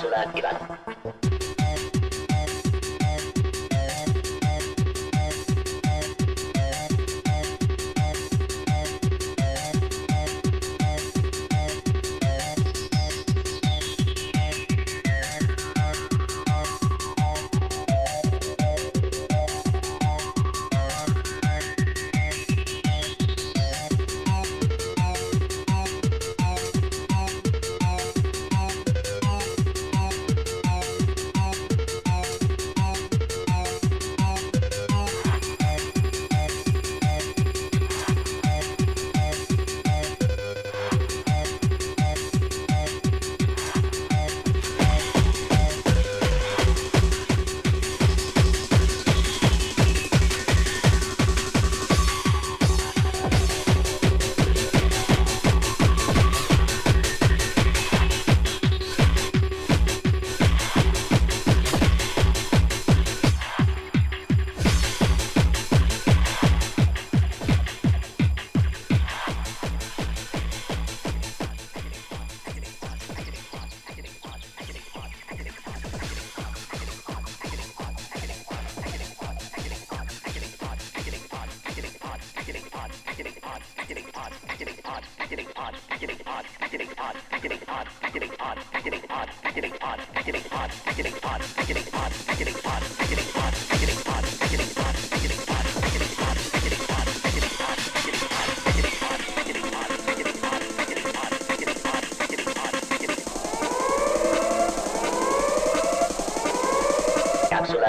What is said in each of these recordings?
Cápsula activada.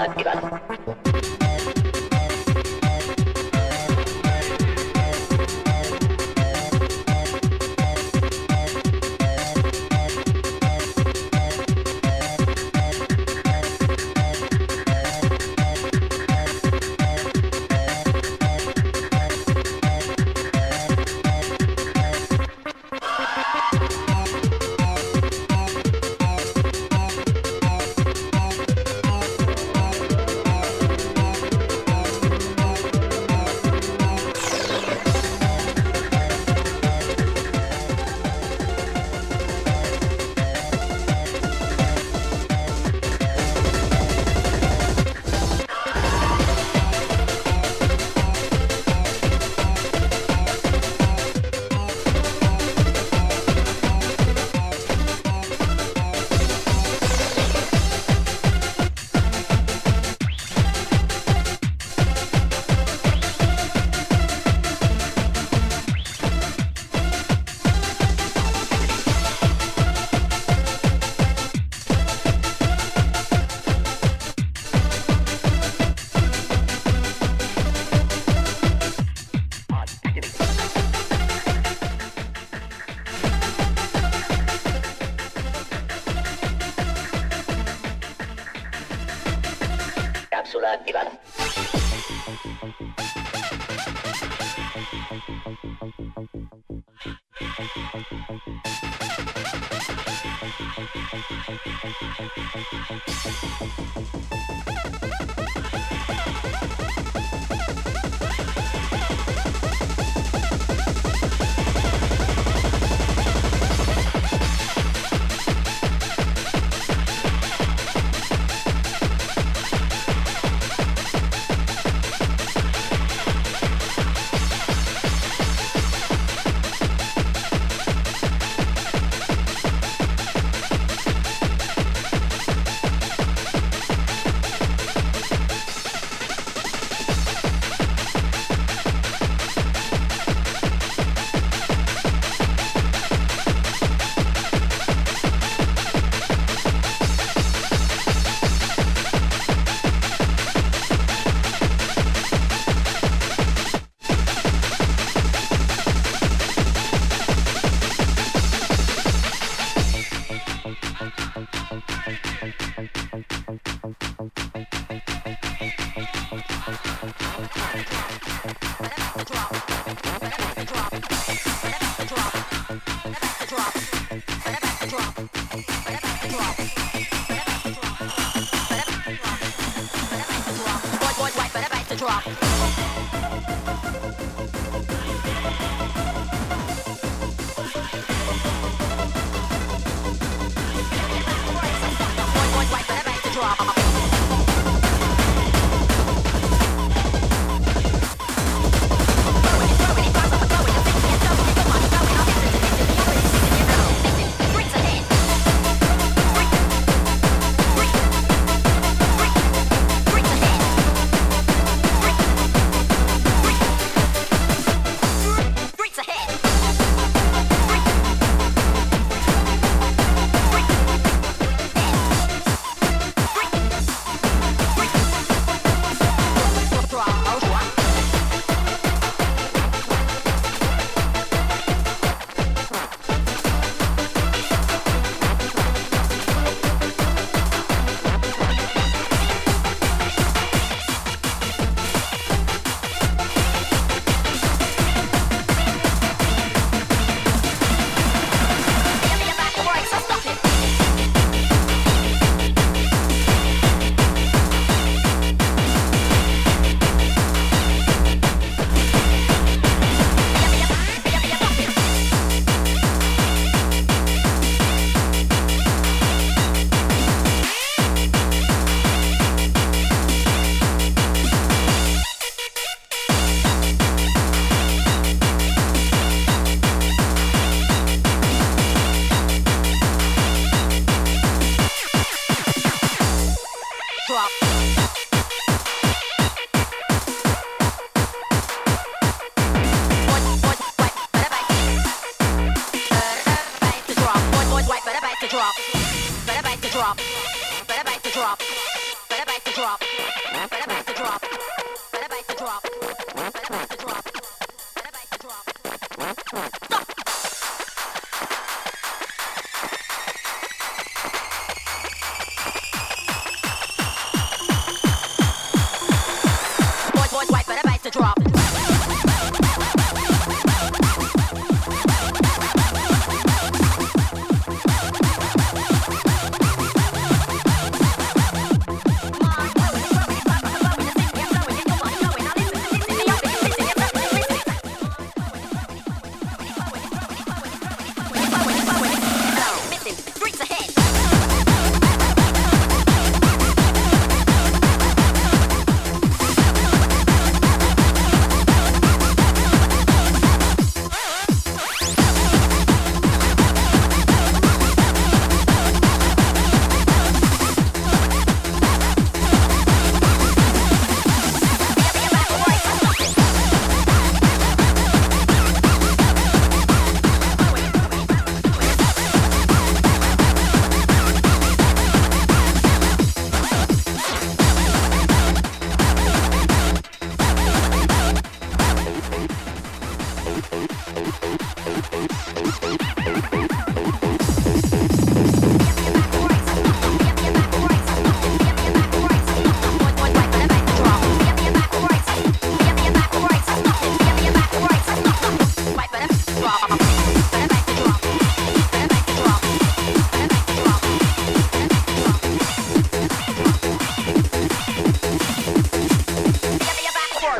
बात की बात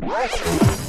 hard, bro.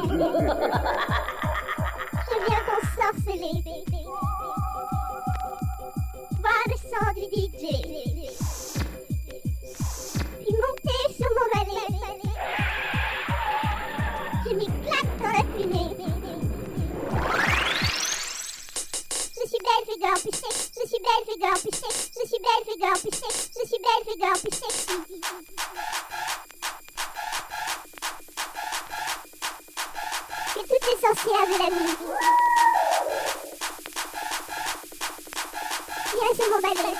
Je viens t'ensorceler. Voir le sang du DJ, puis monter sur mon valet. Je m'éclate dans la fumée. Je suis belle, plus sexy. Je suis belle, plus sexy. Je suis belle, plus sexy. Je suis belle, fais grand, les de la sur mon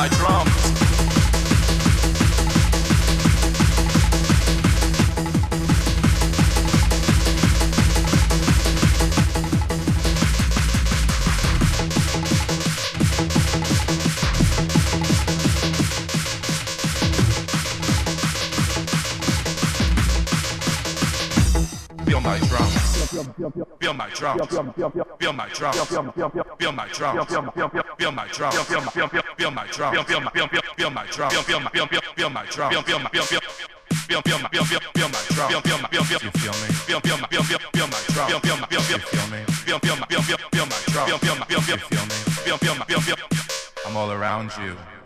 my drum, feel my drum, feel my drum, feel my drum, feel my drum, feel my drum, feel my feel my drum, feel my feel my drum, feel my feel feel my drum, feel my feel feel feel feel my feel feel feel my drum, feel feel my feel feel you feel me, feel feel feel feel feel my drum, feel feel feel feel feel me, feel feel feel feel feel my drum, feel feel feel feel feel me, feel feel feel feel I'm all around you.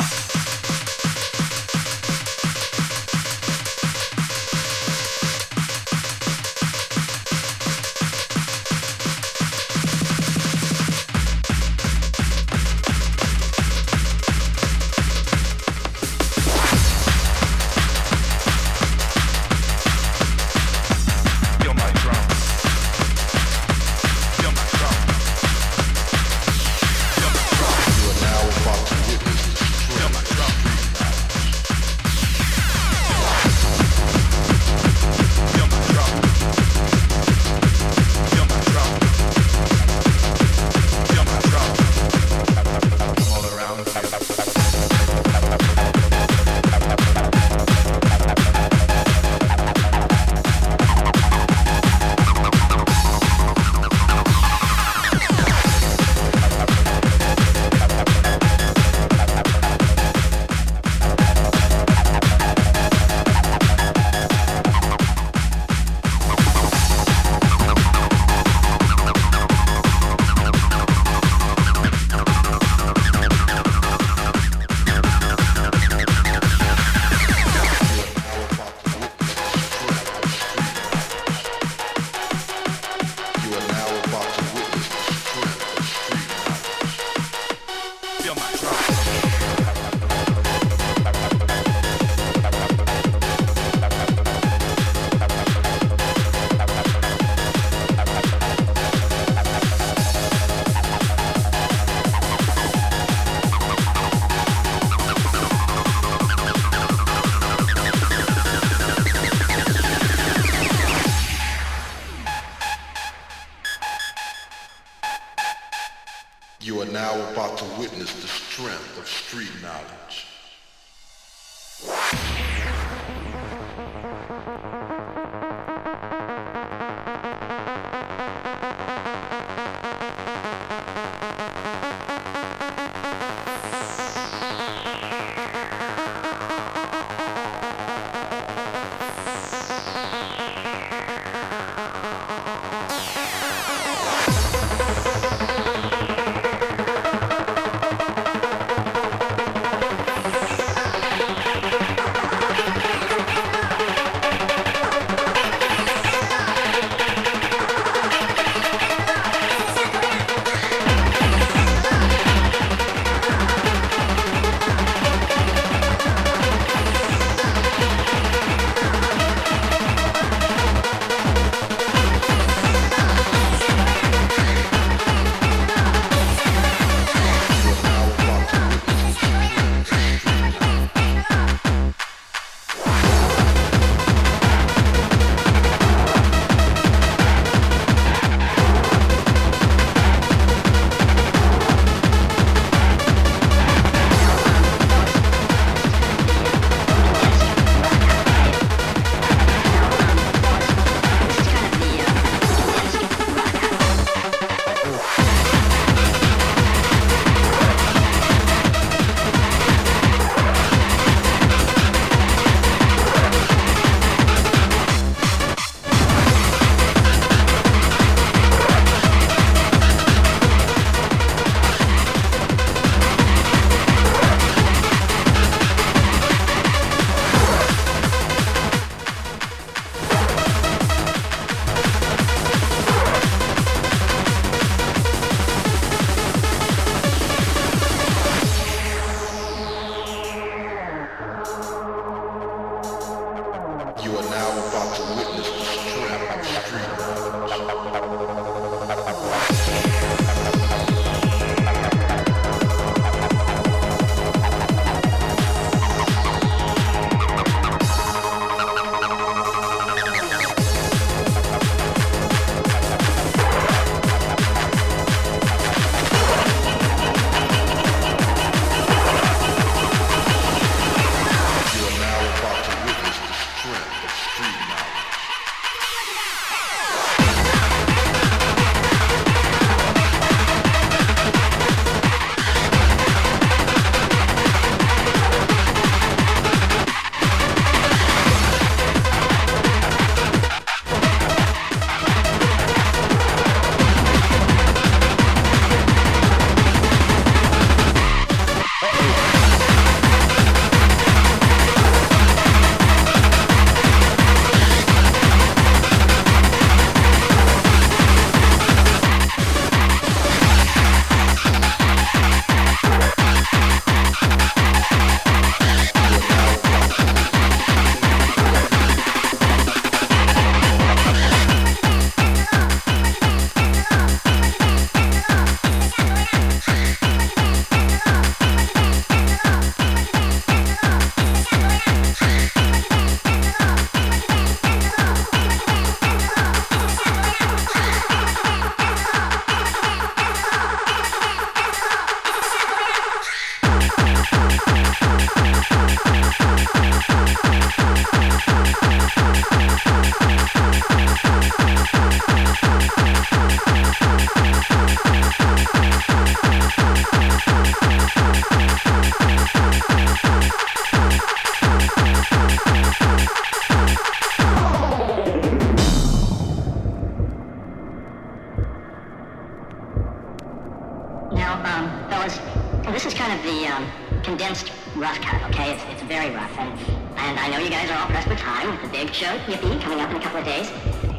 condensed rough cut, okay? It's, it's very rough. And, and I know you guys are all pressed for time with the big show, Yippee, coming up in a couple of days.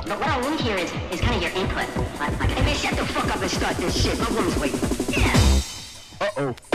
But what I need here is, is kind of your input. Like, like, hey man, shut the fuck up and start this shit. My room's waiting. Yeah. Uh-oh.